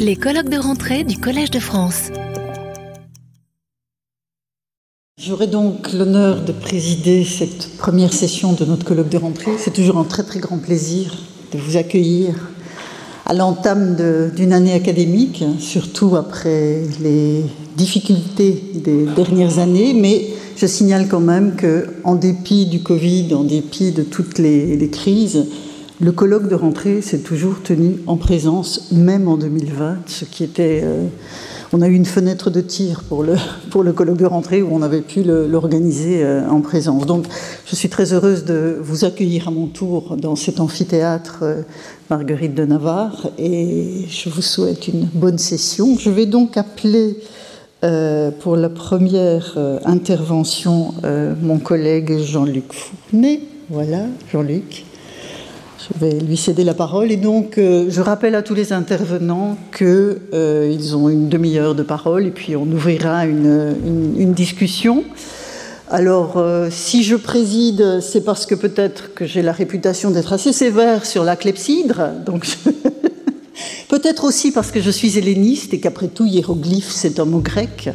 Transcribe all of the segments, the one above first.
Les colloques de rentrée du Collège de France. J'aurai donc l'honneur de présider cette première session de notre colloque de rentrée. C'est toujours un très très grand plaisir de vous accueillir à l'entame d'une année académique, surtout après les difficultés des dernières années, mais je signale quand même que, en dépit du Covid, en dépit de toutes les, les crises, le colloque de rentrée s'est toujours tenu en présence, même en 2020, ce qui était euh, on a eu une fenêtre de tir pour le, pour le colloque de rentrée où on avait pu l'organiser euh, en présence. Donc je suis très heureuse de vous accueillir à mon tour dans cet amphithéâtre euh, Marguerite de Navarre et je vous souhaite une bonne session. Je vais donc appeler pour la première intervention mon collègue Jean-Luc Fournet. Voilà, Jean-Luc. Je vais lui céder la parole. Et donc, euh, je rappelle à tous les intervenants qu'ils euh, ont une demi-heure de parole et puis on ouvrira une, discussion. Alors, euh, si je préside, c'est parce que peut-être que j'ai la réputation d'être assez sévère sur la clepsydre. Donc, peut-être aussi parce que je suis helléniste et qu'après tout, hiéroglyphe, c'est un mot grec,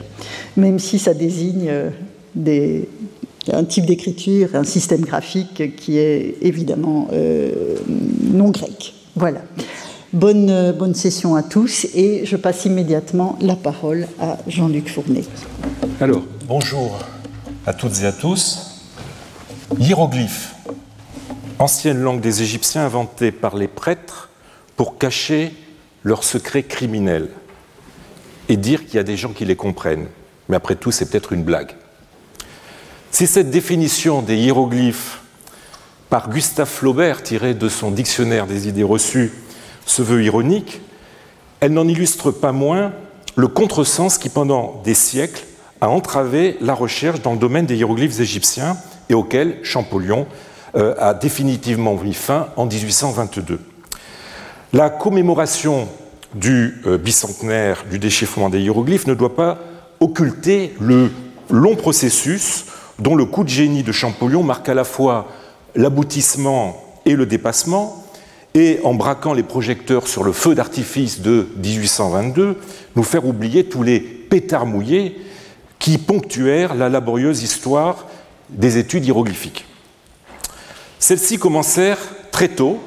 même si ça désigne des, un type d'écriture, un système graphique qui est évidemment euh, non grec. Voilà. Bonne, bonne session à tous et je passe immédiatement la parole à Jean-Luc Fournet. Alors, bonjour à toutes et à tous. Hiéroglyphe, ancienne langue des Égyptiens inventée par les prêtres pour cacher leurs secrets criminels et dire qu'il y a des gens qui les comprennent. Mais après tout, c'est peut-être une blague. Si cette définition des hiéroglyphes par Gustave Flaubert, tirée de son dictionnaire des idées reçues, se veut ironique, elle n'en illustre pas moins le contresens qui, pendant des siècles, a entravé la recherche dans le domaine des hiéroglyphes égyptiens et auquel Champollion euh, a définitivement mis fin en 1822. La commémoration du euh, bicentenaire du déchiffrement des hiéroglyphes ne doit pas occulter le long processus dont le coup de génie de Champollion marque à la fois l'aboutissement et le dépassement, et en braquant les projecteurs sur le feu d'artifice de 1822, nous faire oublier tous les pétards mouillés qui ponctuèrent la laborieuse histoire des études hiéroglyphiques. Celles-ci commencèrent très tôt,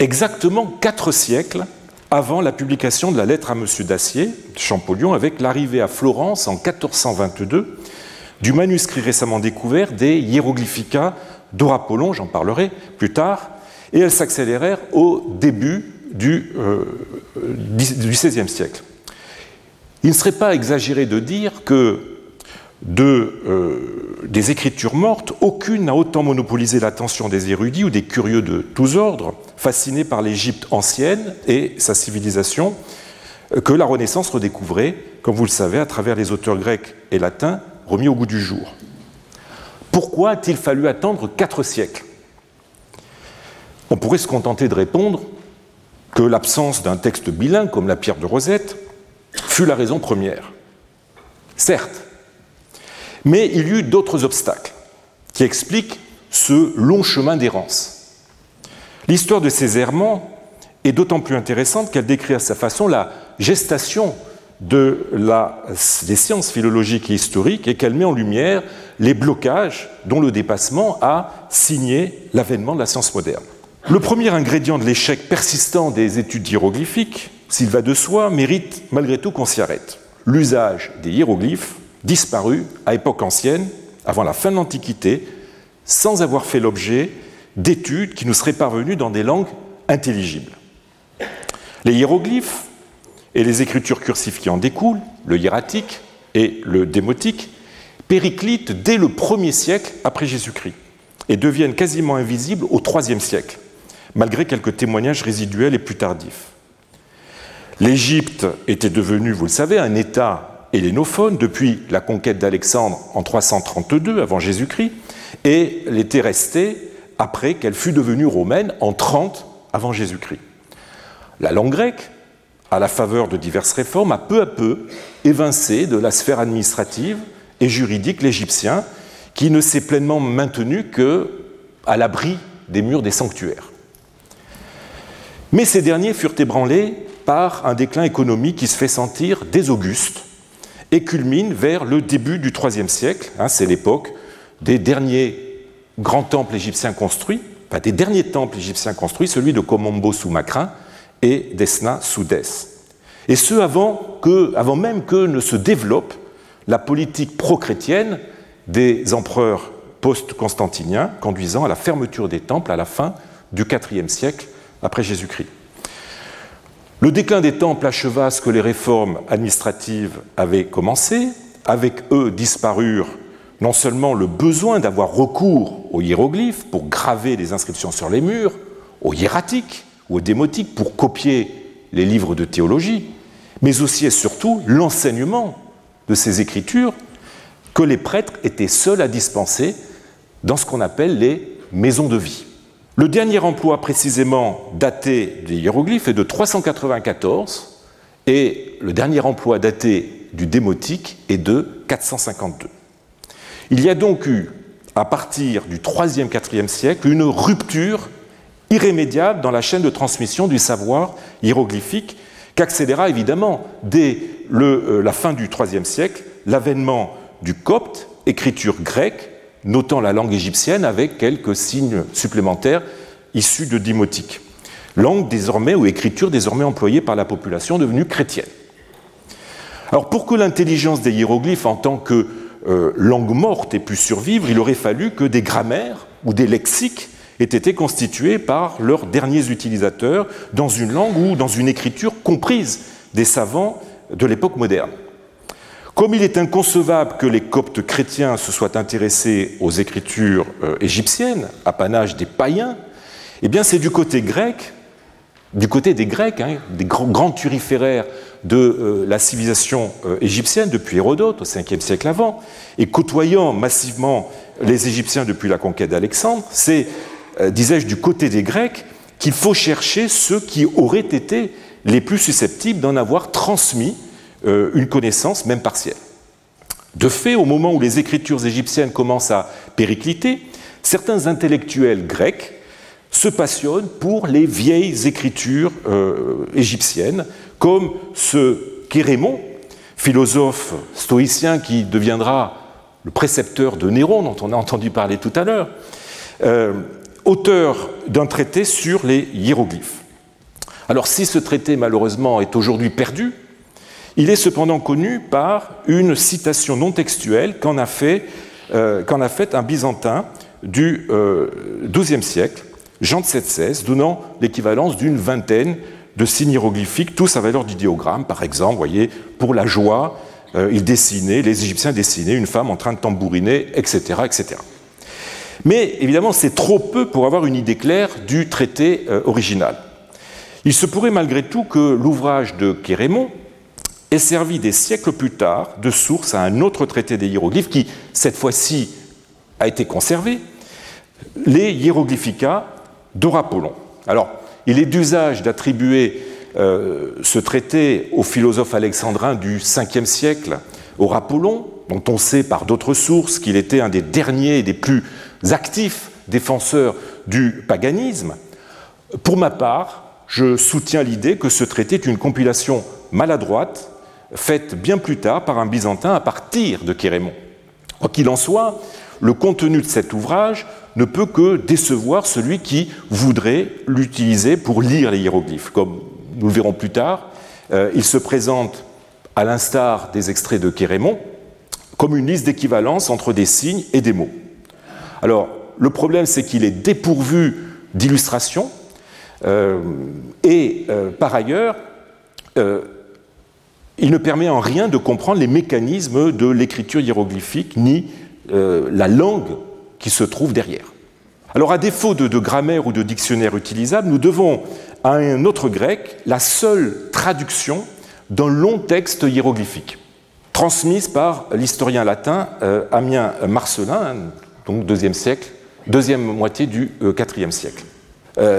exactement quatre siècles avant la publication de la lettre à M. Dacier, Champollion, avec l'arrivée à Florence en 1422 du manuscrit récemment découvert des Hieroglyphica d'Orapollon, j'en parlerai plus tard, et elles s'accélérèrent au début du, euh, XVIe siècle. Il ne serait pas exagéré de dire que euh, des écritures mortes, aucune n'a autant monopolisé l'attention des érudits ou des curieux de tous ordres, fascinés par l'Égypte ancienne et sa civilisation, que la Renaissance redécouvrait, comme vous le savez, à travers les auteurs grecs et latins remis au goût du jour. Pourquoi a-t-il fallu attendre quatre siècles? On pourrait se contenter de répondre que l'absence d'un texte bilingue comme la pierre de Rosette fut la raison première. Certes, mais il y eut d'autres obstacles qui expliquent ce long chemin d'errance. L'histoire de ces errements est d'autant plus intéressante qu'elle décrit à sa façon la gestation de la, des sciences philologiques et historiques et qu'elle met en lumière les blocages dont le dépassement a signé l'avènement de la science moderne. Le premier ingrédient de l'échec persistant des études hiéroglyphiques, s'il va de soi, mérite malgré tout qu'on s'y arrête. L'usage des hiéroglyphes disparut à époque ancienne, avant la fin de l'Antiquité, sans avoir fait l'objet d'études qui nous seraient parvenues dans des langues intelligibles. Les hiéroglyphes et les écritures cursives qui en découlent, le hiératique et le démotique, périclitent dès le 1er siècle après Jésus-Christ et deviennent quasiment invisibles au 3 siècle, malgré quelques témoignages résiduels et plus tardifs. L'Égypte était devenue, vous le savez, un État hellénophone depuis la conquête d'Alexandre en 332 avant Jésus-Christ, et elle était restée après qu'elle fût devenue romaine en 30 avant Jésus-Christ. La langue grecque à la faveur de diverses réformes, a peu à peu évincé de la sphère administrative et juridique l'égyptien, qui ne s'est pleinement maintenu que à l'abri des murs des sanctuaires. Mais ces derniers furent ébranlés par un déclin économique qui se fait sentir dès Auguste et culmine vers le début du IIIe siècle. Hein, c'est l'époque des derniers grands temples égyptiens construits, enfin des derniers temples égyptiens construits, celui de Komombo sous Macrin et d'Esna sous Dès. Et ce avant, avant même que ne se développe la politique pro-chrétienne des empereurs post-constantiniens conduisant à la fermeture des temples à la fin du IVe siècle après Jésus-Christ. Le déclin des temples acheva ce que les réformes administratives avaient commencé. Avec eux disparurent non seulement le besoin d'avoir recours aux hiéroglyphes pour graver des inscriptions sur les murs, aux hiératiques ou aux démotiques pour copier les livres de théologie, mais aussi et surtout l'enseignement de ces écritures que les prêtres étaient seuls à dispenser dans ce qu'on appelle les maisons de vie. Le dernier emploi précisément daté des hiéroglyphes est de 394 et le dernier emploi daté du démotique est de 452. Il y a donc eu, à partir du 3e, 4e siècle, une rupture irrémédiable dans la chaîne de transmission du savoir hiéroglyphique qu'accéléra évidemment dès euh, la fin du IIIe siècle l'avènement du copte, écriture grecque, notant la langue égyptienne avec quelques signes supplémentaires issus de dimotique. Langue désormais ou écriture désormais employée par la population devenue chrétienne. Alors pour que l'intelligence des hiéroglyphes en tant que euh, langue morte ait pu survivre, il aurait fallu que des grammaires ou des lexiques aient été constitués par leurs derniers utilisateurs dans une langue ou dans une écriture comprise des savants de l'époque moderne. Comme il est inconcevable que les coptes chrétiens se soient intéressés aux écritures euh, égyptiennes, apanage des païens, eh bien c'est du côté grec, du côté des Grecs, hein, des grands, turiféraires de euh, la civilisation euh, égyptienne depuis Hérodote au 5e siècle avant, et côtoyant massivement les Égyptiens depuis la conquête d'Alexandre, c'est, disais-je, du côté des Grecs qu'il faut chercher ceux qui auraient été les plus susceptibles d'en avoir transmis euh, une connaissance, même partielle. De fait, au moment où les écritures égyptiennes commencent à péricliter, certains intellectuels grecs se passionnent pour les vieilles écritures euh, égyptiennes, comme ce Kérémon, philosophe stoïcien qui deviendra le précepteur de Néron, dont on a entendu parler tout à l'heure, euh, auteur d'un traité sur les hiéroglyphes. Alors si ce traité malheureusement est aujourd'hui perdu, il est cependant connu par une citation non textuelle qu'en a, fait, euh, un Byzantin du XIIe euh, siècle, Jean de XVI, donnant l'équivalence d'une vingtaine de signes hiéroglyphiques, tous à valeur d'idéogramme. Par exemple, voyez, pour la joie, euh, ils dessinaient, les Égyptiens dessinaient une femme en train de tambouriner, etc. etc. Mais évidemment, c'est trop peu pour avoir une idée claire du traité original. Il se pourrait malgré tout que l'ouvrage de Kérémon, est servi des siècles plus tard de source à un autre traité des hiéroglyphes qui, cette fois-ci, a été conservé, les Hieroglyphica d'Orapollon. Alors, il est d'usage d'attribuer euh, ce traité au philosophe alexandrin du 5e siècle, Orapollon, dont on sait par d'autres sources qu'il était un des derniers et des plus actifs défenseurs du paganisme. Pour ma part, je soutiens l'idée que ce traité est une compilation maladroite faite bien plus tard par un Byzantin à partir de Kérémon. Quoi qu'il en soit, le contenu de cet ouvrage ne peut que décevoir celui qui voudrait l'utiliser pour lire les hiéroglyphes. Comme nous le verrons plus tard, euh, il se présente, à l'instar des extraits de Kérémon, comme une liste d'équivalence entre des signes et des mots. Alors, le problème, c'est qu'il est dépourvu d'illustrations, euh, et euh, par ailleurs, il ne permet en rien de comprendre les mécanismes de l'écriture hiéroglyphique ni euh, la langue qui se trouve derrière. Alors à défaut de, grammaire ou de dictionnaire utilisable, nous devons à un autre grec la seule traduction d'un long texte hiéroglyphique, transmise par l'historien latin euh, Amien Marcelin, donc deuxième siècle, deuxième moitié du euh, IVe siècle.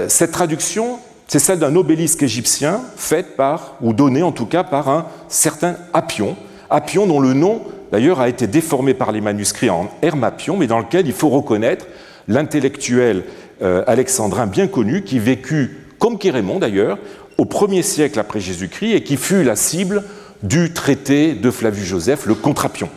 cette traduction c'est celle d'un obélisque égyptien fait par, ou donné en tout cas par un certain Appion, Appion dont le nom d'ailleurs a été déformé par les manuscrits en Hermapion, mais dans lequel il faut reconnaître l'intellectuel euh, alexandrin bien connu qui vécut, comme Kérémon d'ailleurs, au 1er siècle après Jésus-Christ et qui fut la cible du traité de Flavius Joseph, le Contrapion.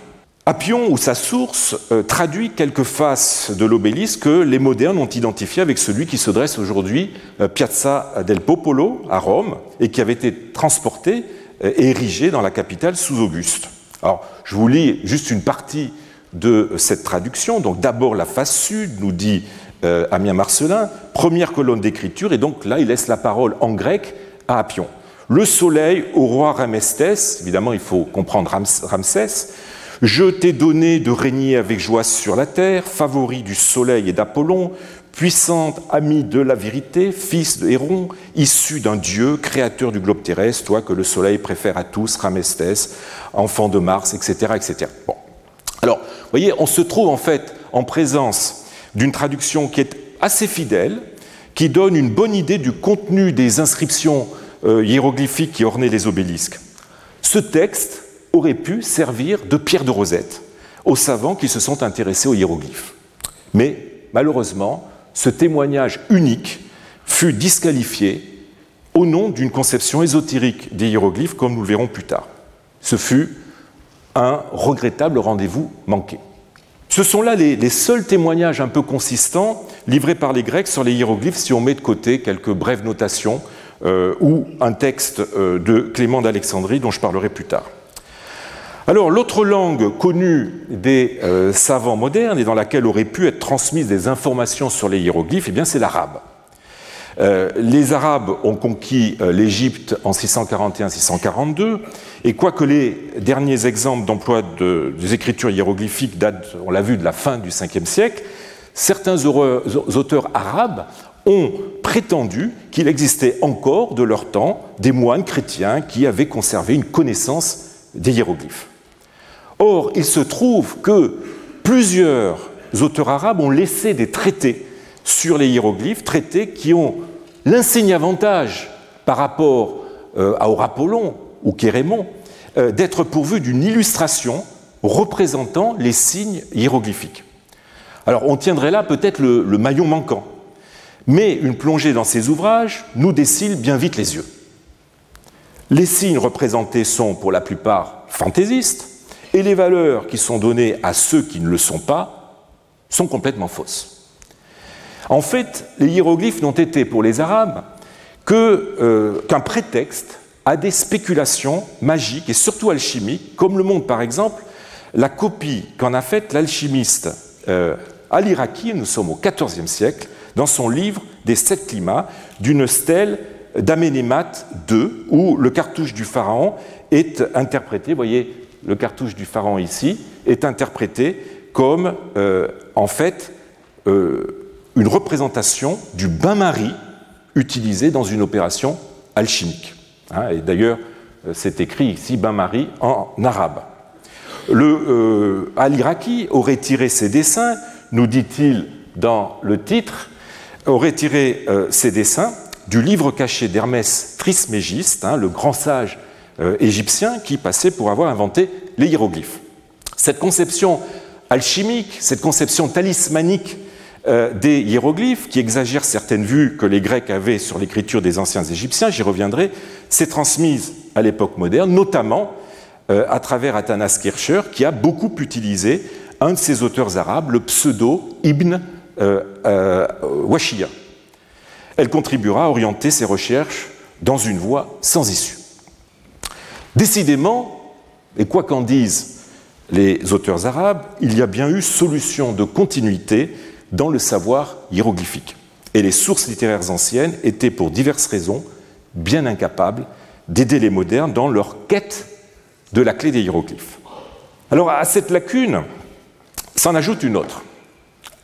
Appion ou sa source euh, traduit quelques faces de l'obélisque que les modernes ont identifié avec celui qui se dresse aujourd'hui euh, Piazza del Popolo à Rome et qui avait été transporté euh, et érigé dans la capitale sous Auguste. Alors, je vous lis juste une partie de cette traduction. Donc, d'abord la face sud, nous dit Amien Marcelin, première colonne d'écriture, et donc là, il laisse la parole en grec à Appion. Le soleil au roi Ramestes, évidemment, il faut comprendre Ramsès, je t'ai donné de régner avec joie sur la terre, favori du soleil et d'Apollon, puissante amie de la vérité, fils de Héron, issu d'un dieu, créateur du globe terrestre, toi que le soleil préfère à tous, Ramestes, enfant de Mars, etc. etc. Bon. Alors, vous voyez, on se trouve en fait en présence d'une traduction qui est assez fidèle, qui donne une bonne idée du contenu des inscriptions euh, hiéroglyphiques qui ornaient les obélisques. Ce texte aurait pu servir de pierre de rosette aux savants qui se sont intéressés aux hiéroglyphes. Mais malheureusement, ce témoignage unique fut disqualifié au nom d'une conception ésotérique des hiéroglyphes, comme nous le verrons plus tard. Ce fut un regrettable rendez-vous manqué. Ce sont là les, seuls témoignages un peu consistants livrés par les Grecs sur les hiéroglyphes si on met de côté quelques brèves notations euh, ou un texte euh, de Clément d'Alexandrie dont je parlerai plus tard. Alors, l'autre langue connue des euh, savants modernes et dans laquelle auraient pu être transmises des informations sur les hiéroglyphes, eh bien, c'est l'arabe. Euh, les Arabes ont conquis euh, l'Égypte en 641-642, et quoique les derniers exemples d'emploi des écritures hiéroglyphiques datent, on l'a vu, de la fin du 5e siècle, certains auteurs arabes ont prétendu qu'il existait encore de leur temps des moines chrétiens qui avaient conservé une connaissance des hiéroglyphes. Or, il se trouve que plusieurs auteurs arabes ont laissé des traités sur les hiéroglyphes, traités qui ont l'insigne avantage par rapport euh, à Aurapollon ou Kérémon euh, d'être pourvus d'une illustration représentant les signes hiéroglyphiques. Alors on tiendrait là peut-être le, le maillon manquant, mais une plongée dans ces ouvrages nous décile bien vite les yeux. Les signes représentés sont pour la plupart fantaisistes, et les valeurs qui sont données à ceux qui ne le sont pas sont complètement fausses. En fait, les hiéroglyphes n'ont été pour les Arabes euh, qu'un prétexte à des spéculations magiques et surtout alchimiques, comme le montre par exemple la copie qu'en a faite l'alchimiste euh, al-Iraqi, nous sommes au XIVe siècle, dans son livre des sept climats, d'une stèle d'Aménémat II, où le cartouche du pharaon est interprété, voyez le cartouche du pharaon ici, est interprété comme euh, en fait euh, une représentation du bain-marie utilisé dans une opération alchimique. Hein, et d'ailleurs, euh, c'est écrit ici bain-marie en arabe. Le Al-Iraqi aurait tiré ses dessins, nous dit-il dans le titre, aurait tiré ses dessins du livre caché d'Hermès Trismégiste, hein, le grand sage euh, qui passait pour avoir inventé les hiéroglyphes. Cette conception alchimique, cette conception talismanique euh, des hiéroglyphes, qui exagère certaines vues que les Grecs avaient sur l'écriture des anciens Égyptiens, j'y reviendrai, s'est transmise à l'époque moderne, notamment euh, à travers Athanas Kircher, qui a beaucoup utilisé un de ses auteurs arabes, le pseudo Ibn euh. Elle contribuera à orienter ses recherches dans une voie sans issue. Décidément, et quoi qu'en disent les auteurs arabes, il y a bien eu solution de continuité dans le savoir hiéroglyphique. Et les sources littéraires anciennes étaient, pour diverses raisons, bien incapables d'aider les modernes dans leur quête de la clé des hiéroglyphes. Alors à cette lacune s'en ajoute une autre,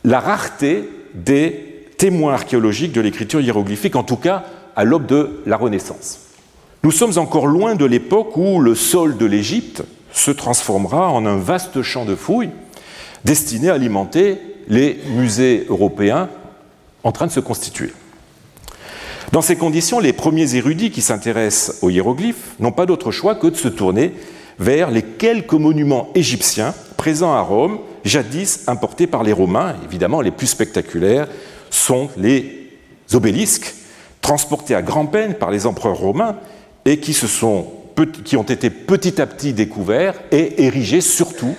la rareté des témoins archéologiques de l'écriture hiéroglyphique, en tout cas à l'aube de la Renaissance. Nous sommes encore loin de l'époque où le sol de l'Égypte se transformera en un vaste champ de fouilles destiné à alimenter les musées européens en train de se constituer. Dans ces conditions, les premiers érudits qui s'intéressent aux hiéroglyphes n'ont pas d'autre choix que de se tourner vers les quelques monuments égyptiens présents à Rome, jadis importés par les Romains. Évidemment, les plus spectaculaires sont les obélisques transportés à grand-peine par les empereurs romains et qui, se sont, qui ont été petit à petit découverts et érigés surtout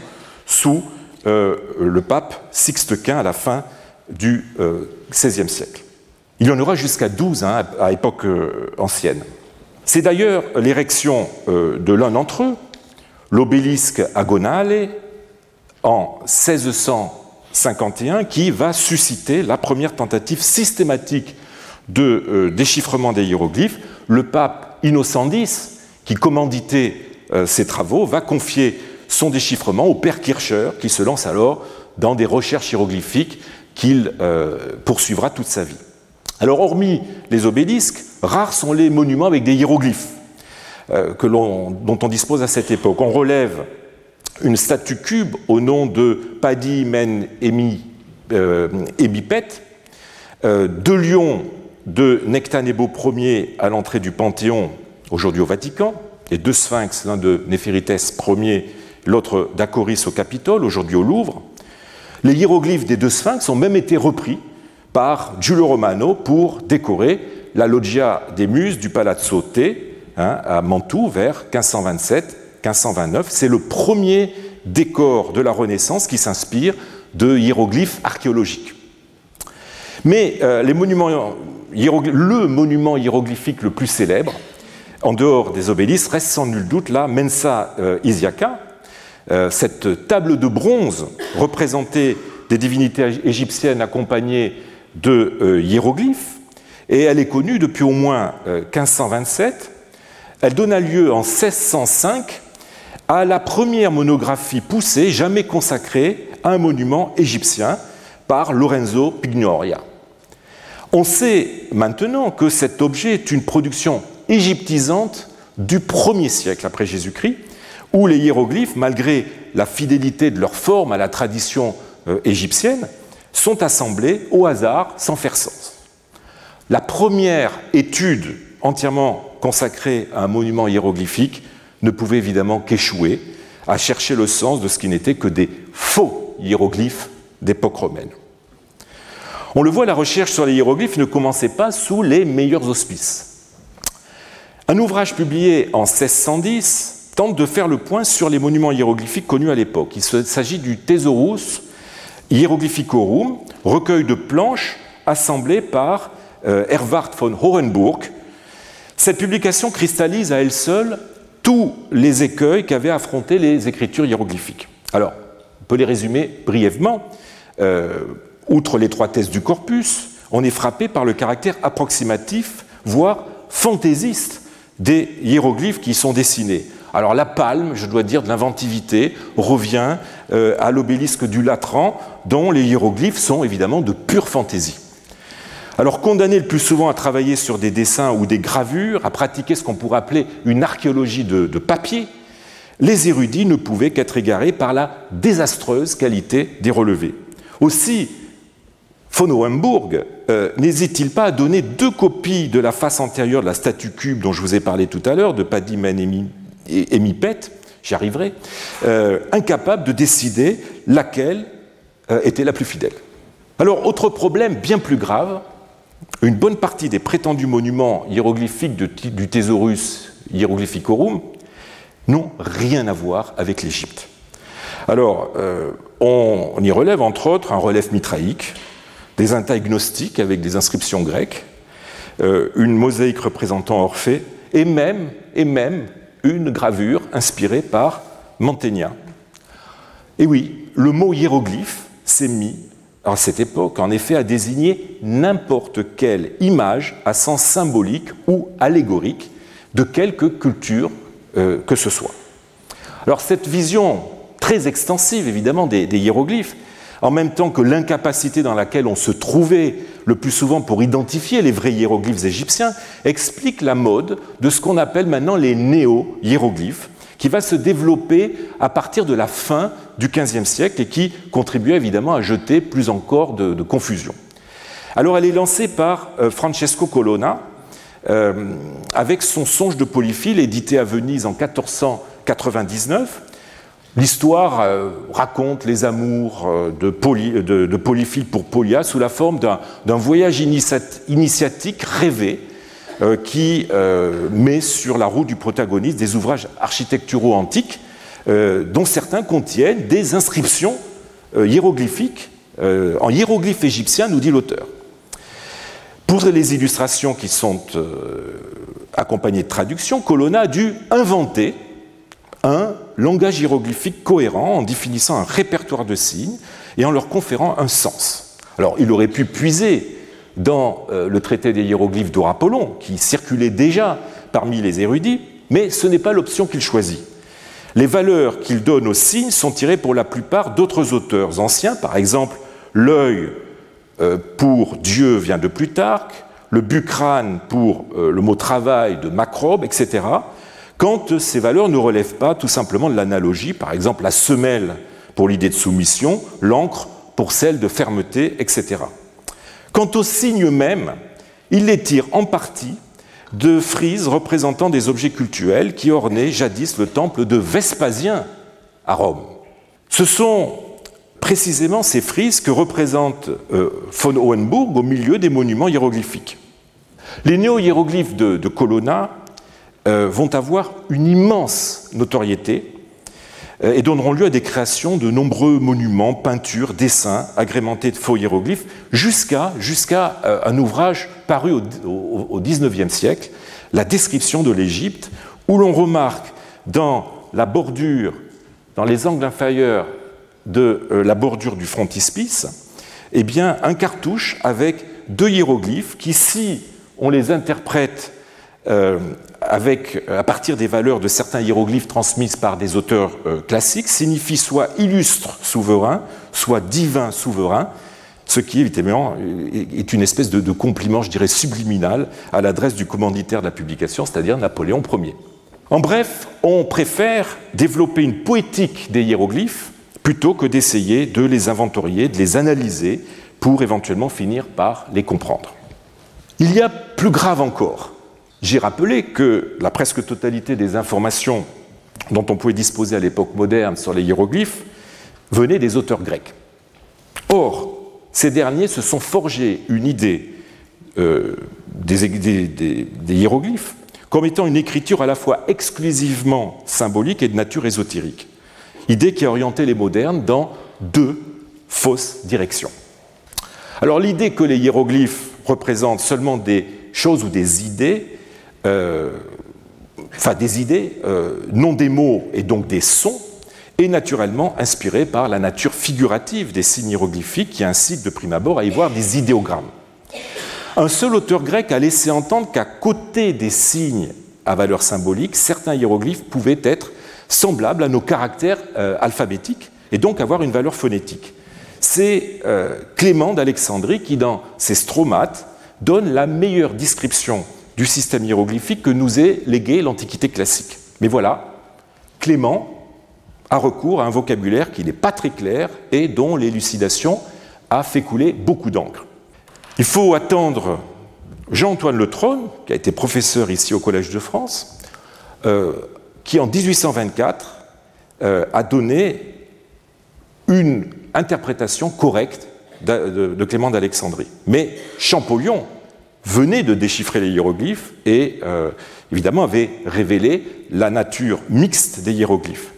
sous euh, le pape Sixte Quint à la fin du XVIe euh, siècle. Il y en aura jusqu'à 12 hein, à époque euh, ancienne. C'est d'ailleurs l'érection de l'un d'entre eux, l'obélisque agonale, en 1651, qui va susciter la première tentative systématique de déchiffrement des hiéroglyphes. Le pape Innocent qui commanditait ces travaux, va confier son déchiffrement au père Kircher, qui se lance alors dans des recherches hiéroglyphiques qu'il euh, poursuivra toute sa vie. Alors, hormis les obélisques, rares sont les monuments avec des hiéroglyphes euh, que dont on dispose à cette époque. On relève une statue cube au nom de Paddy Men Emi, euh, deux lions de Nectanebo Ier à l'entrée du Panthéon, aujourd'hui au Vatican, et deux sphinx, l'un de Néphérites Ier l'autre d'Acoris au Capitole, aujourd'hui au Louvre. Les hiéroglyphes des deux sphinx ont même été repris par Giulio Romano pour décorer la loggia des Muses du Palazzo T hein, à Mantoue vers 1527-1529. C'est le premier décor de la Renaissance qui s'inspire de hiéroglyphes archéologiques. Mais euh, les monuments le monument hiéroglyphique le plus célèbre, en dehors des obélisques, reste sans nul doute la Mensa euh, Isiaca, euh, cette table de bronze représentait des divinités égyptiennes accompagnées de euh, hiéroglyphes, et elle est connue depuis au moins 1527. Euh, elle donna lieu en 1605 à la première monographie poussée jamais consacrée à un monument égyptien par Lorenzo Pignoria. On sait maintenant que cet objet est une production égyptisante du 1er siècle après Jésus-Christ, où les hiéroglyphes, malgré la fidélité de leur forme à la tradition euh, égyptienne, sont assemblés au hasard sans faire sens. La première étude entièrement consacrée à un monument hiéroglyphique ne pouvait évidemment qu'échouer à chercher le sens de ce qui n'était que des faux hiéroglyphes d'époque romaine. On le voit, la recherche sur les hiéroglyphes ne commençait pas sous les meilleurs auspices. Un ouvrage publié en 1610 tente de faire le point sur les monuments hiéroglyphiques connus à l'époque. Il s'agit du Thesaurus Hieroglyphicorum, recueil de planches assemblées par euh, Erwart von Hohenburg. Cette publication cristallise à elle seule tous les écueils qu'avaient affrontés les écritures hiéroglyphiques. Alors, on peut les résumer brièvement. Euh, outre l'étroitesse du corpus, on est frappé par le caractère approximatif, voire fantaisiste, des hiéroglyphes qui y sont dessinés. Alors la palme, je dois dire, de l'inventivité revient euh, à l'obélisque du Latran, dont les hiéroglyphes sont évidemment de pure fantaisie. Alors condamnés le plus souvent à travailler sur des dessins ou des gravures, à pratiquer ce qu'on pourrait appeler une archéologie de, papier, les érudits ne pouvaient qu'être égarés par la désastreuse qualité des relevés. Aussi, von Hohenburg euh, n'hésite-t-il pas à donner deux copies de la face antérieure de la statue cube dont je vous ai parlé tout à l'heure, de Paddy Manemi et, mi-pète, j'y arriverai, euh, incapable de décider laquelle euh, était la plus fidèle. Alors, autre problème bien plus grave, une bonne partie des prétendus monuments hiéroglyphiques du Thésaurus Hieroglyphicorum n'ont rien à voir avec l'Égypte. Alors, euh, on, y relève entre autres un relief mitraïque, des intailles gnostiques avec des inscriptions grecques, une mosaïque représentant Orphée, et même, et même une gravure inspirée par Mantegna. Et oui, le mot hiéroglyphe s'est mis à cette époque, en effet, à désigner n'importe quelle image à sens symbolique ou allégorique de quelque culture euh, que ce soit. Alors cette vision très extensive, évidemment, des hiéroglyphes, en même temps que l'incapacité dans laquelle on se trouvait le plus souvent pour identifier les vrais hiéroglyphes égyptiens, explique la mode de ce qu'on appelle maintenant les néo-hiéroglyphes, qui va se développer à partir de la fin du XVe siècle et qui contribue évidemment à jeter plus encore de, confusion. Alors elle est lancée par euh, Francesco Colonna euh, avec son Songe de Polyphile, édité à Venise en 1499, L'histoire euh, raconte les amours euh, de, Polyphile pour Polia sous la forme d'un voyage initiatique rêvé euh, qui met sur la route du protagoniste des ouvrages architecturaux antiques, dont certains contiennent des inscriptions hiéroglyphiques en hiéroglyphes égyptiens, nous dit l'auteur. Pour les illustrations qui sont accompagnées de traductions, Colonna a dû inventer un langage hiéroglyphique cohérent en définissant un répertoire de signes et en leur conférant un sens. Alors, il aurait pu puiser dans euh, le traité des hiéroglyphes d'Orapollon, qui circulait déjà parmi les érudits, mais ce n'est pas l'option qu'il choisit. Les valeurs qu'il donne aux signes sont tirées pour la plupart d'autres auteurs anciens, par exemple l'œil euh, pour Dieu vient de Plutarque, le bucrane pour euh, le mot travail de Macrobe, etc quand ces valeurs ne relèvent pas tout simplement de l'analogie, par exemple la semelle pour l'idée de soumission, l'encre pour celle de fermeté, etc. Quant aux signes mêmes, il les tire en partie de frises représentant des objets cultuels qui ornaient jadis le temple de Vespasien à Rome. Ce sont précisément ces frises que représente euh, von Hohenburg au milieu des monuments hiéroglyphiques. Les néo-hiéroglyphes de, Colonna vont avoir une immense notoriété euh, et donneront lieu à des créations de nombreux monuments, peintures, dessins agrémentés de faux hiéroglyphes, jusqu'à euh, un ouvrage paru au XIXe siècle, la description de l'Égypte, où l'on remarque dans la bordure, dans les angles inférieurs de la bordure du frontispice, eh bien, un cartouche avec deux hiéroglyphes qui, si on les interprète euh, avec, à partir des valeurs de certains hiéroglyphes transmises par des auteurs euh, classiques, signifie soit illustre souverain, soit divin souverain, ce qui évidemment est une espèce de, compliment, je dirais, subliminal à l'adresse du commanditaire de la publication, c'est-à-dire Napoléon Ier. En bref, on préfère développer une poétique des hiéroglyphes plutôt que d'essayer de les inventorier, de les analyser pour éventuellement finir par les comprendre. Il y a plus grave encore. J'ai rappelé que la presque totalité des informations dont on pouvait disposer à l'époque moderne sur les hiéroglyphes venaient des auteurs grecs. Or, ces derniers se sont forgés une idée euh, des, hiéroglyphes comme étant une écriture à la fois exclusivement symbolique et de nature ésotérique. Idée qui a orienté les modernes dans deux fausses directions. Alors l'idée que les hiéroglyphes représentent seulement des choses ou des idées enfin des idées, euh, non des mots et donc des sons, est naturellement inspiré par la nature figurative des signes hiéroglyphiques qui incite de prime abord à y voir des idéogrammes. Un seul auteur grec a laissé entendre qu'à côté des signes à valeur symbolique, certains hiéroglyphes pouvaient être semblables à nos caractères euh, alphabétiques et donc avoir une valeur phonétique. C'est Clément d'Alexandrie qui, dans ses stromates, donne la meilleure description du système hiéroglyphique que nous ait légué l'Antiquité classique. Mais voilà, Clément a recours à un vocabulaire qui n'est pas très clair et dont l'élucidation a fait couler beaucoup d'encre. Il faut attendre Jean-Antoine Le Trône, qui a été professeur ici au Collège de France, euh, qui en 1824 euh, a donné une interprétation correcte de Clément d'Alexandrie. Mais Champollion, venait de déchiffrer les hiéroglyphes et euh, évidemment avait révélé la nature mixte des hiéroglyphes.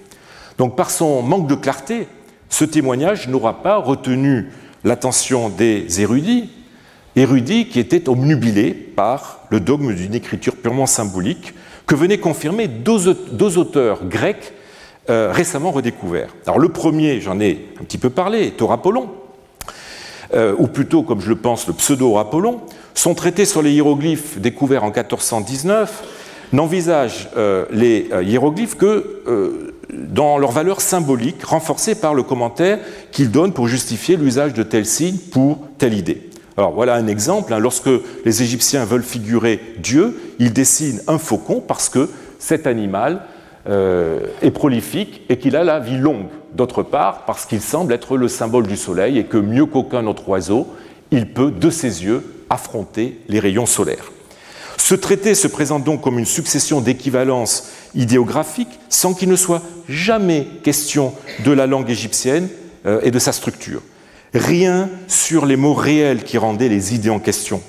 Donc par son manque de clarté, ce témoignage n'aura pas retenu l'attention des érudits, érudits qui étaient omnubilés par le dogme d'une écriture purement symbolique que venaient confirmer deux, auteurs grecs euh, récemment redécouverts. Alors le premier, j'en ai un petit peu parlé, est Apollon, euh, ou plutôt, comme je le pense, le pseudo-Apollon, son traité sur les hiéroglyphes découvert en 1419 n'envisage euh, les euh, hiéroglyphes que dans leur valeur symbolique, renforcée par le commentaire qu'il donne pour justifier l'usage de tel signe pour telle idée. Alors voilà un exemple. Hein. lorsque les Égyptiens veulent figurer Dieu, ils dessinent un faucon parce que cet animal est prolifique et qu'il a la vie longue d'autre part parce qu'il semble être le symbole du soleil et que mieux qu'aucun autre oiseau, il peut, de ses yeux, affronter les rayons solaires. Ce traité se présente donc comme une succession d'équivalences idéographiques sans qu'il ne soit jamais question de la langue égyptienne euh, et de sa structure. Rien sur les mots réels qui rendaient les idées en question.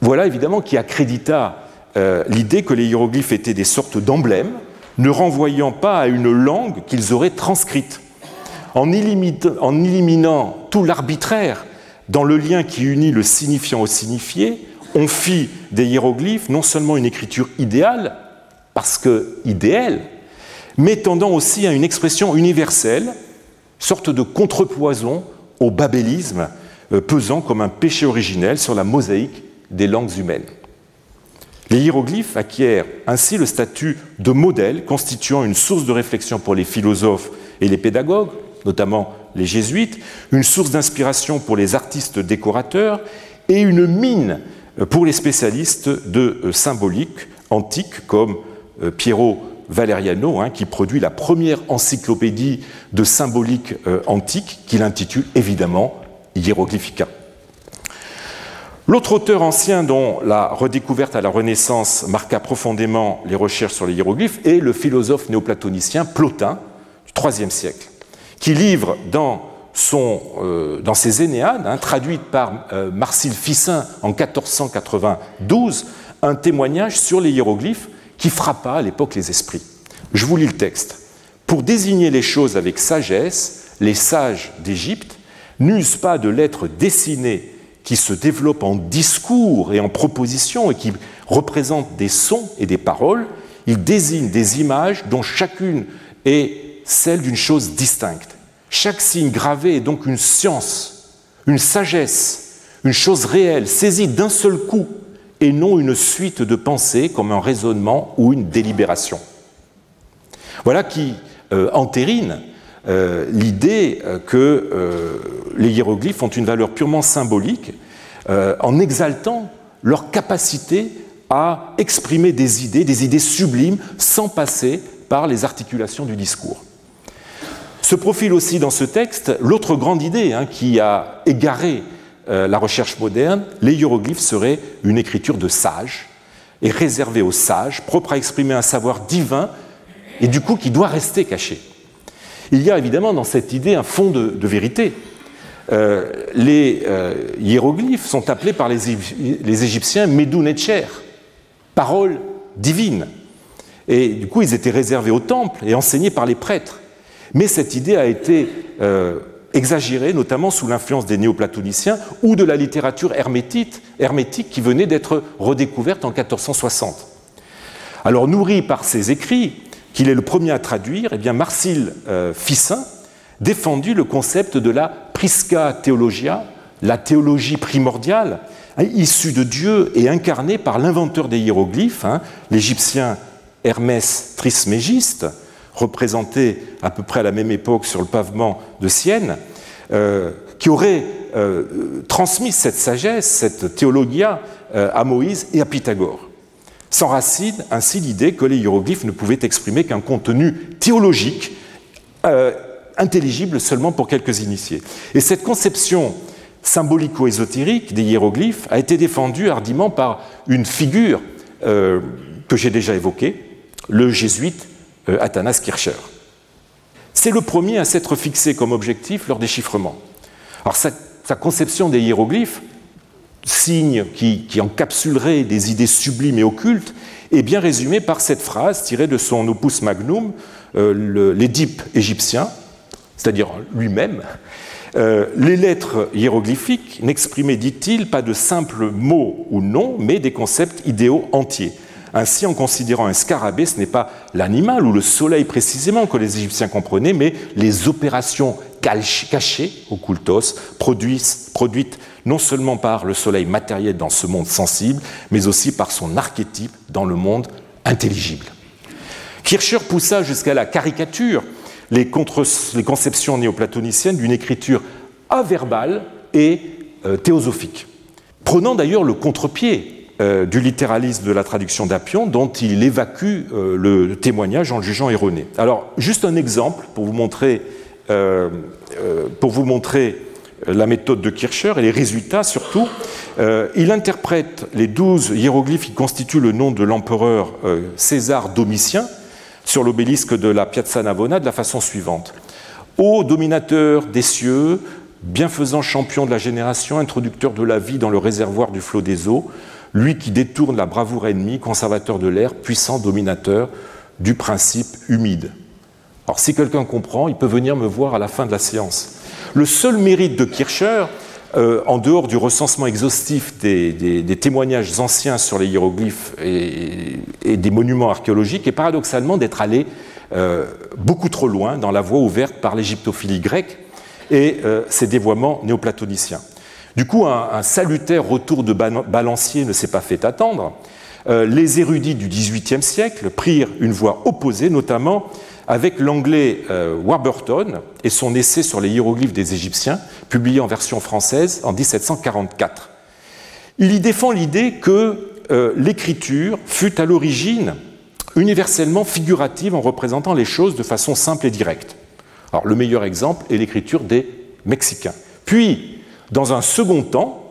Voilà évidemment qui accrédita euh, l'idée que les hiéroglyphes étaient des sortes d'emblèmes, ne renvoyant pas à une langue qu'ils auraient transcrite. En, en éliminant tout l'arbitraire dans le lien qui unit le signifiant au signifié, on fit des hiéroglyphes non seulement une écriture idéale, parce que idéale, mais tendant aussi à une expression universelle, sorte de contrepoison au babélisme euh, pesant comme un péché originel sur la mosaïque des langues humaines. Les hiéroglyphes acquièrent ainsi le statut de modèle constituant une source de réflexion pour les philosophes et les pédagogues, notamment les jésuites, une source d'inspiration pour les artistes décorateurs et une mine pour les spécialistes de euh, symbolique antique comme euh, Piero Valeriano, hein, qui produit la première encyclopédie de symbolique euh, antique, qu'il intitule évidemment Hieroglyphica. L'autre auteur ancien dont la redécouverte à la Renaissance marqua profondément les recherches sur les hiéroglyphes est le philosophe néoplatonicien Plotin du IIIe siècle, qui livre euh, dans ses Énéades, hein, traduites par euh, Marcille Ficin en 1492, un témoignage sur les hiéroglyphes qui frappa à l'époque les esprits. Je vous lis le texte. Pour désigner les choses avec sagesse, les sages d'Égypte n'usent pas de lettres dessinées qui se développent en discours et en propositions et qui représentent des sons et des paroles. Ils désignent des images dont chacune est celle d'une chose distincte. Chaque signe gravé est donc une science, une sagesse, une chose réelle, saisie d'un seul coup, et non une suite de pensées comme un raisonnement ou une délibération. Voilà qui euh, entérine euh, l'idée euh, que les hiéroglyphes ont une valeur purement symbolique en exaltant leur capacité à exprimer des idées, des idées sublimes, sans passer par les articulations du discours. Se profile aussi dans ce texte l'autre grande idée hein, qui a égaré euh, la recherche moderne, les hiéroglyphes seraient une écriture de sages et réservée aux sages, propre à exprimer un savoir divin et du coup qui doit rester caché. Il y a évidemment dans cette idée un fond de, vérité. Euh, les euh, hiéroglyphes sont appelés par les, Égyptiens Medun et Cher, paroles divines. Et du coup, ils étaient réservés au temple et enseignés par les prêtres. Mais cette idée a été exagérée, notamment sous l'influence des néoplatoniciens ou de la littérature hermétique, qui venait d'être redécouverte en 1460. Alors, nourri par ses écrits, qu'il est le premier à traduire, eh bien euh, Ficin défendit le concept de la prisca theologia, la théologie primordiale, hein, issue de Dieu et incarnée par l'inventeur des hiéroglyphes, hein, l'Égyptien Hermès Trismégiste, représenté à peu près à la même époque sur le pavement de Sienne, euh, qui aurait euh, transmis cette sagesse, cette théologia euh, à Moïse et à Pythagore. S'enracine ainsi l'idée que les hiéroglyphes ne pouvaient exprimer qu'un contenu théologique intelligible seulement pour quelques initiés. Et cette conception symbolico-ésotérique des hiéroglyphes a été défendue hardiment par une figure que j'ai déjà évoquée, le jésuite euh, Athanas Kircher. C'est le premier à s'être fixé comme objectif leur déchiffrement. Alors sa, conception des hiéroglyphes, signe qui, encapsulerait des idées sublimes et occultes, est bien résumée par cette phrase tirée de son opus magnum, euh, l'Édipe égyptien, c'est-à-dire lui-même. Euh, les lettres hiéroglyphiques n'exprimaient, dit-il, pas de simples mots ou noms, mais des concepts idéaux entiers. Ainsi, en considérant un scarabée, ce n'est pas l'animal ou le soleil précisément que les Égyptiens comprenaient, mais les opérations cachées, occultos, produites non seulement par le soleil matériel dans ce monde sensible, mais aussi par son archétype dans le monde intelligible. Kircher poussa jusqu'à la caricature les, conceptions néoplatoniciennes d'une écriture averbale et euh, théosophique, prenant d'ailleurs le contre-pied euh, du littéralisme de la traduction d'Apion, dont il évacue euh, le témoignage en le jugeant erroné. Alors, juste un exemple pour vous montrer, euh, pour vous montrer la méthode de Kircher et les résultats surtout. il interprète les douze hiéroglyphes qui constituent le nom de l'empereur César Domitien sur l'obélisque de la Piazza Navona de la façon suivante. Ô dominateur des cieux, bienfaisant champion de la génération, introducteur de la vie dans le réservoir du flot des eaux, lui qui détourne la bravoure ennemie, conservateur de l'air, puissant dominateur du principe humide. Alors si quelqu'un comprend, il peut venir me voir à la fin de la séance. Le seul mérite de Kircher, euh, en dehors du recensement exhaustif des, témoignages anciens sur les hiéroglyphes et, des monuments archéologiques, est paradoxalement d'être allé euh, beaucoup trop loin dans la voie ouverte par l'égyptophilie grecque et euh, ses dévoiements néoplatoniciens. Du coup, un, salutaire retour de balancier ne s'est pas fait attendre. les érudits du XVIIIe siècle prirent une voie opposée, notamment avec l'anglais euh, Warburton et son essai sur les hiéroglyphes des Égyptiens, publié en version française en 1744. Il y défend l'idée que euh, l'écriture fut à l'origine universellement figurative en représentant les choses de façon simple et directe. Alors, le meilleur exemple est l'écriture des Mexicains. Dans un second temps,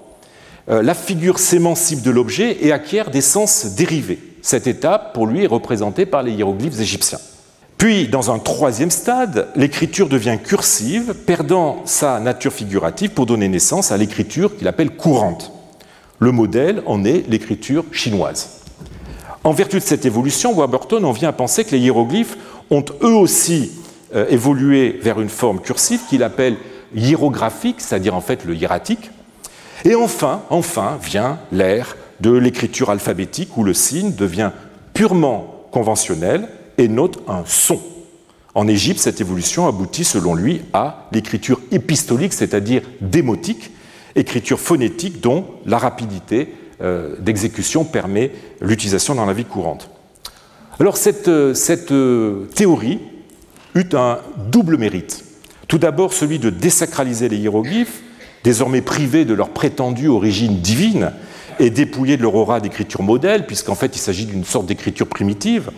euh, la figure s'émancipe de l'objet et acquiert des sens dérivés. Cette étape, pour lui, est représentée par les hiéroglyphes égyptiens. Puis, dans un troisième stade, l'écriture devient cursive, perdant sa nature figurative pour donner naissance à l'écriture qu'il appelle courante. Le modèle en est l'écriture chinoise. En vertu de cette évolution, Warburton en vient à penser que les hiéroglyphes ont eux aussi euh, évolué vers une forme cursive qu'il appelle hiérographique, c'est-à-dire en fait le hiératique. Et enfin, enfin vient l'ère de l'écriture alphabétique où le signe devient purement conventionnel et note un son. En Égypte, cette évolution aboutit, selon lui, à l'écriture épistolique, c'est-à-dire démotique, écriture phonétique dont la rapidité euh, d'exécution permet l'utilisation dans la vie courante. Alors cette, euh, euh, théorie eut un double mérite. Tout d'abord celui de désacraliser les hiéroglyphes, désormais privés de leur prétendue origine divine et dépouillés de leur aura d'écriture modèle, puisqu'en fait il s'agit d'une sorte d'écriture primitive,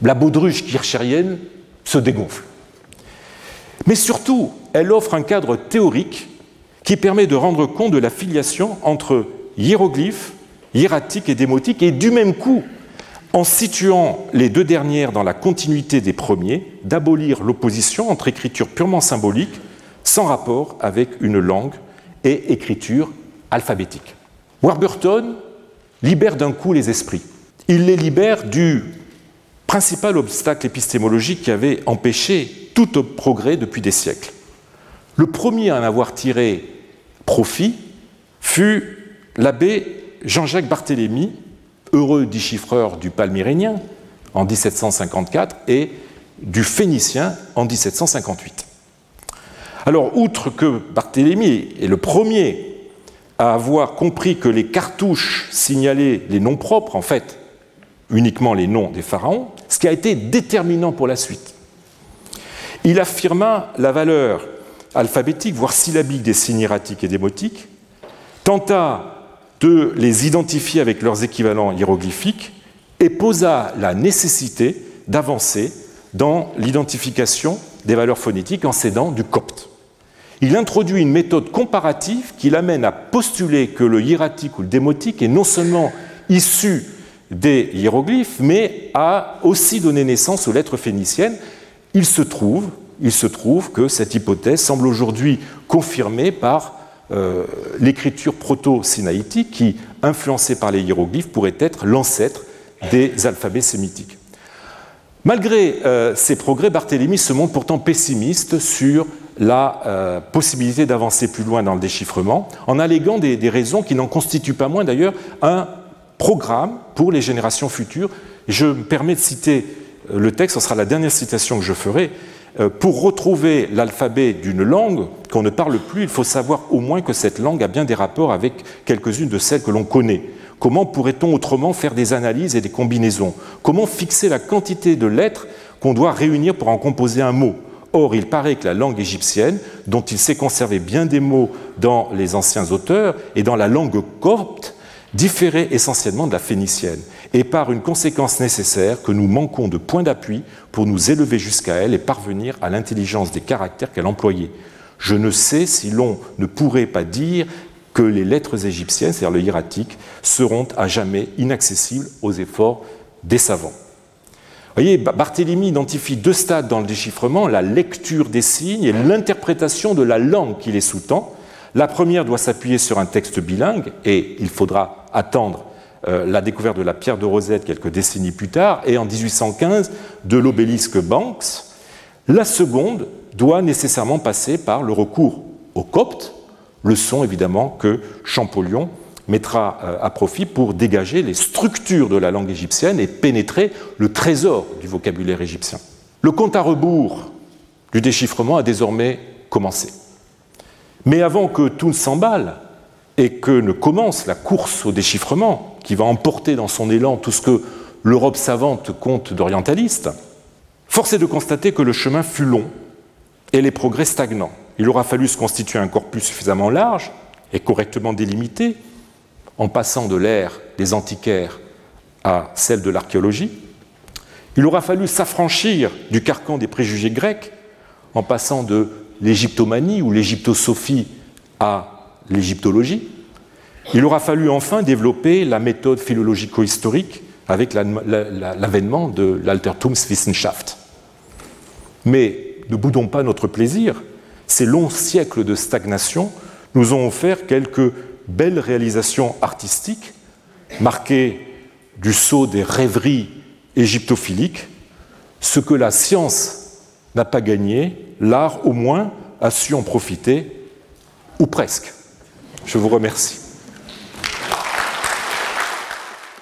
la baudruche kirchérienne se dégonfle. Mais surtout, elle offre un cadre théorique qui permet de rendre compte de la filiation entre hiéroglyphes, hiératique et démotique, et du même coup, en situant les deux dernières dans la continuité des premiers, d'abolir l'opposition entre écriture purement symbolique, sans rapport avec une langue, et écriture alphabétique. Warburton libère d'un coup les esprits. Il les libère du principal obstacle épistémologique qui avait empêché tout progrès depuis des siècles. Le premier à en avoir tiré profit fut l'abbé Jean-Jacques Barthélemy, heureux déchiffreur du palmyrénien en 1754 et du phénicien en 1758. Alors, outre que Barthélemy est le premier à avoir compris que les cartouches signalaient les noms propres, en fait, uniquement les noms des pharaons, ce qui a été déterminant pour la suite. Il affirma la valeur alphabétique, voire syllabique des signes hiératiques et démotiques, tenta de les identifier avec leurs équivalents hiéroglyphiques et posa la nécessité d'avancer dans l'identification des valeurs phonétiques en s'aidant du copte. Il introduit une méthode comparative qui l'amène à postuler que le hiératique ou le démotique est non seulement issu des hiéroglyphes, mais a aussi donné naissance aux lettres phéniciennes. Il se trouve, il se trouve que cette hypothèse semble aujourd'hui confirmée par euh, l'écriture proto-sinaïtique qui, influencée par les hiéroglyphes, pourrait être l'ancêtre des alphabets sémitiques. Malgré euh, ces progrès, Barthélemy se montre pourtant pessimiste sur la euh, possibilité d'avancer plus loin dans le déchiffrement, en alléguant des, raisons qui n'en constituent pas moins d'ailleurs un programme pour les générations futures. Je me permets de citer le texte, ce sera la dernière citation que je ferai. Euh, pour retrouver l'alphabet d'une langue qu'on ne parle plus, il faut savoir au moins que cette langue a bien des rapports avec quelques-unes de celles que l'on connaît. Comment pourrait-on autrement faire des analyses et des combinaisons? Comment fixer la quantité de lettres qu'on doit réunir pour en composer un mot? Or, il paraît que la langue égyptienne, dont il s'est conservé bien des mots dans les anciens auteurs, et dans la langue copte, différait essentiellement de la phénicienne, et par une conséquence nécessaire que nous manquons de points d'appui pour nous élever jusqu'à elle et parvenir à l'intelligence des caractères qu'elle employait. Je ne sais si l'on ne pourrait pas dire que les lettres égyptiennes, c'est-à-dire le hiératique, seront à jamais inaccessibles aux efforts des savants. Vous voyez, Barthélemy identifie deux stades dans le déchiffrement, la lecture des signes et l'interprétation de la langue qui les sous-tend. La première doit s'appuyer sur un texte bilingue et il faudra attendre la découverte de la pierre de Rosette quelques décennies plus tard, et en 1815 de l'obélisque Banks. La seconde doit nécessairement passer par le recours au copte, leçon évidemment que Champollion mettra euh, à profit pour dégager les structures de la langue égyptienne et pénétrer le trésor du vocabulaire égyptien. Le compte à rebours du déchiffrement a désormais commencé. Mais avant que tout ne s'emballe et que ne commence la course au déchiffrement, qui va emporter dans son élan tout ce que l'Europe savante compte d'orientaliste, force est de constater que le chemin fut long et les progrès stagnants. Il aura fallu se constituer un corpus suffisamment large et correctement délimité, en passant de l'ère des antiquaires à celle de l'archéologie. Il aura fallu s'affranchir du carcan des préjugés grecs, en passant de l'égyptomanie ou l'égyptosophie à l'égyptologie. Il aura fallu enfin développer la méthode philologico-historique avec l'avènement de l'Altertumswissenschaft. Mais ne boudons pas notre plaisir. Ces longs siècles de stagnation nous ont offert quelques belles réalisations artistiques, marquées du sceau des rêveries égyptophiliques. Ce que la science n'a pas gagné, l'art au moins a su en profiter, ou presque. Je vous remercie.